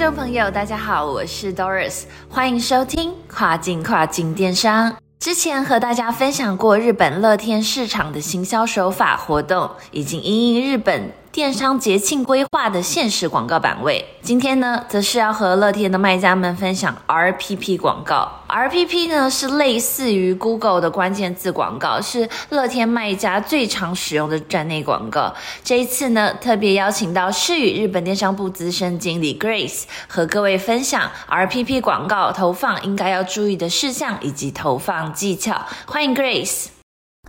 众朋友，大家好，我是 Doris，欢迎收听跨境跨境电商。之前和大家分享过日本乐天市场的行销手法活动，已经因应日本。电商节庆规划的限时广告版位，今天呢，则是要和乐天的卖家们分享 RPP 广告。RPP 呢，是类似于 Google 的关键字广告，是乐天卖家最常使用的站内广告。这一次呢，特别邀请到世宇日本电商部资深经理 Grace 和各位分享 RPP 广告投放应该要注意的事项以及投放技巧。欢迎 Grace。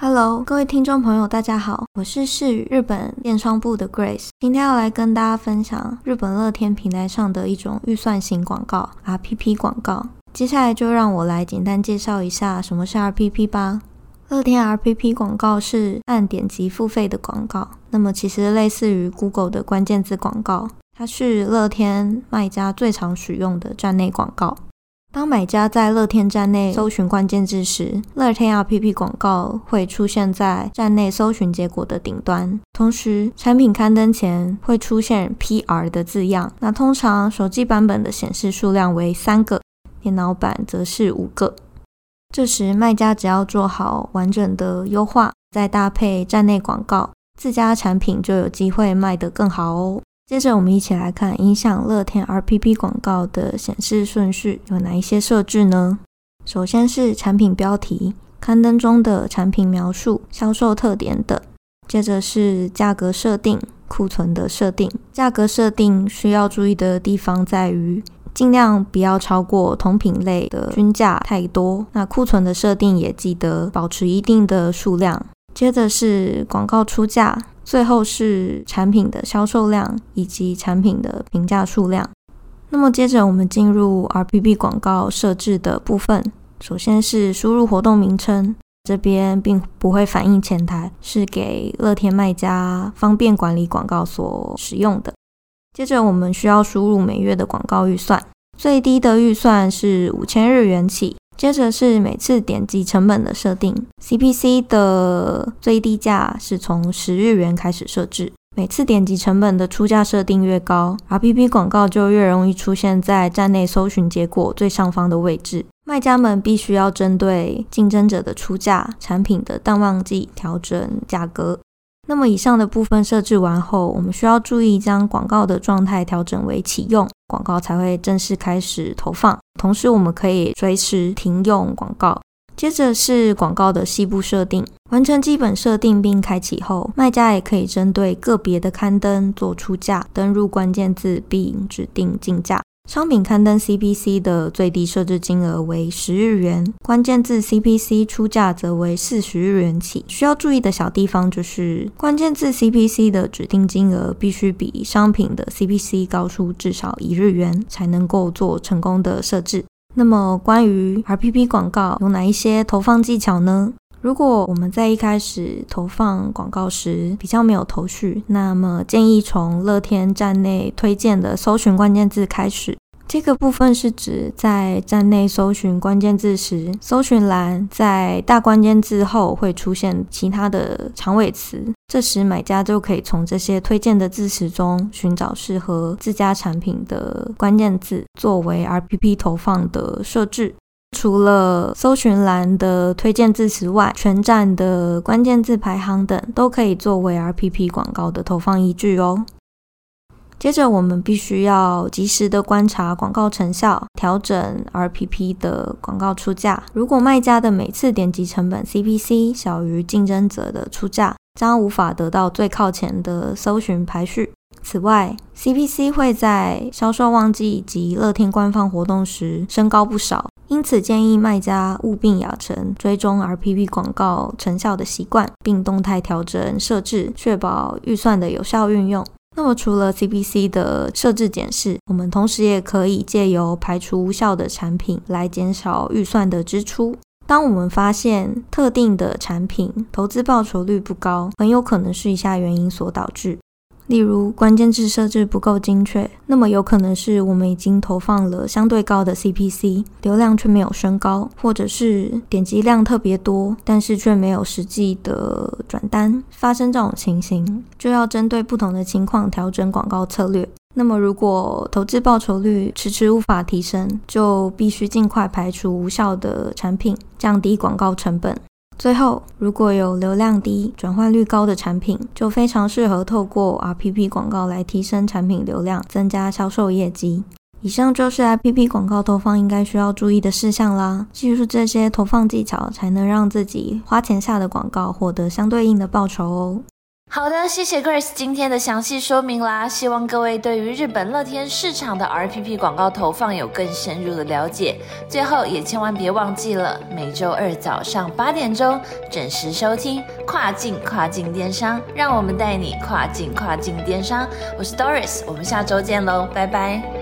Hello，各位听众朋友，大家好，我是世宇日本电商部的 Grace，今天要来跟大家分享日本乐天平台上的一种预算型广告 RPP 广告。接下来就让我来简单介绍一下什么是 RPP 吧。乐天 RPP 广告是按点击付费的广告，那么其实类似于 Google 的关键字广告，它是乐天卖家最常使用的站内广告。当买家在乐天站内搜寻关键字时，乐天 RPP 广告会出现在站内搜寻结果的顶端。同时，产品刊登前会出现 PR 的字样。那通常手机版本的显示数量为三个，电脑版则是五个。这时，卖家只要做好完整的优化，再搭配站内广告，自家产品就有机会卖得更好哦。接着，我们一起来看影响乐天 RPP 广告的显示顺序有哪一些设置呢？首先是产品标题、刊登中的产品描述、销售特点等。接着是价格设定、库存的设定。价格设定需要注意的地方在于，尽量不要超过同品类的均价太多。那库存的设定也记得保持一定的数量。接着是广告出价。最后是产品的销售量以及产品的评价数量。那么接着我们进入 RPB 广告设置的部分。首先是输入活动名称，这边并不会反映前台，是给乐天卖家方便管理广告所使用的。接着我们需要输入每月的广告预算，最低的预算是五千日元起。接着是每次点击成本的设定，CPC 的最低价是从十日元开始设置。每次点击成本的出价设定越高，RPP 广告就越容易出现在站内搜寻结果最上方的位置。卖家们必须要针对竞争者的出价、产品的淡旺季调整价格。那么以上的部分设置完后，我们需要注意将广告的状态调整为启用，广告才会正式开始投放。同时，我们可以随时停用广告。接着是广告的细部设定，完成基本设定并开启后，卖家也可以针对个别的刊登做出价，登入关键字并指定竞价。商品刊登 CPC 的最低设置金额为十日元，关键字 CPC 出价则为四十日元起。需要注意的小地方就是，关键字 CPC 的指定金额必须比商品的 CPC 高出至少一日元，才能够做成功的设置。那么，关于 RPP 广告有哪一些投放技巧呢？如果我们在一开始投放广告时比较没有头绪，那么建议从乐天站内推荐的搜寻关键字开始。这个部分是指在站内搜寻关键字时，搜寻栏在大关键字后会出现其他的长尾词，这时买家就可以从这些推荐的字词中寻找适合自家产品的关键字，作为 RPP 投放的设置。除了搜寻栏的推荐字词外，全站的关键字排行等都可以作为 RPP 广告的投放依据哦。接着，我们必须要及时的观察广告成效，调整 RPP 的广告出价。如果卖家的每次点击成本 CPC 小于竞争者的出价，将无法得到最靠前的搜寻排序。此外，CPC 会在销售旺季及乐天官方活动时升高不少，因此建议卖家务必养成追踪 RPP 广告成效的习惯，并动态调整设置，确保预算的有效运用。那么除了 CPC 的设置检视，我们同时也可以借由排除无效的产品来减少预算的支出。当我们发现特定的产品投资报酬率不高，很有可能是以下原因所导致。例如，关键字设置不够精确，那么有可能是我们已经投放了相对高的 CPC，流量却没有升高，或者是点击量特别多，但是却没有实际的转单。发生这种情形，就要针对不同的情况调整广告策略。那么，如果投资报酬率迟迟无法提升，就必须尽快排除无效的产品，降低广告成本。最后，如果有流量低、转换率高的产品，就非常适合透过 RPP 广告来提升产品流量，增加销售业绩。以上就是 RPP 广告投放应该需要注意的事项啦。记住这些投放技巧，才能让自己花钱下的广告获得相对应的报酬哦。好的，谢谢 Grace 今天的详细说明啦。希望各位对于日本乐天市场的 RPP 广告投放有更深入的了解。最后也千万别忘记了，每周二早上八点钟准时收听跨境跨境电商，让我们带你跨境跨境电商。我是 Doris，我们下周见喽，拜拜。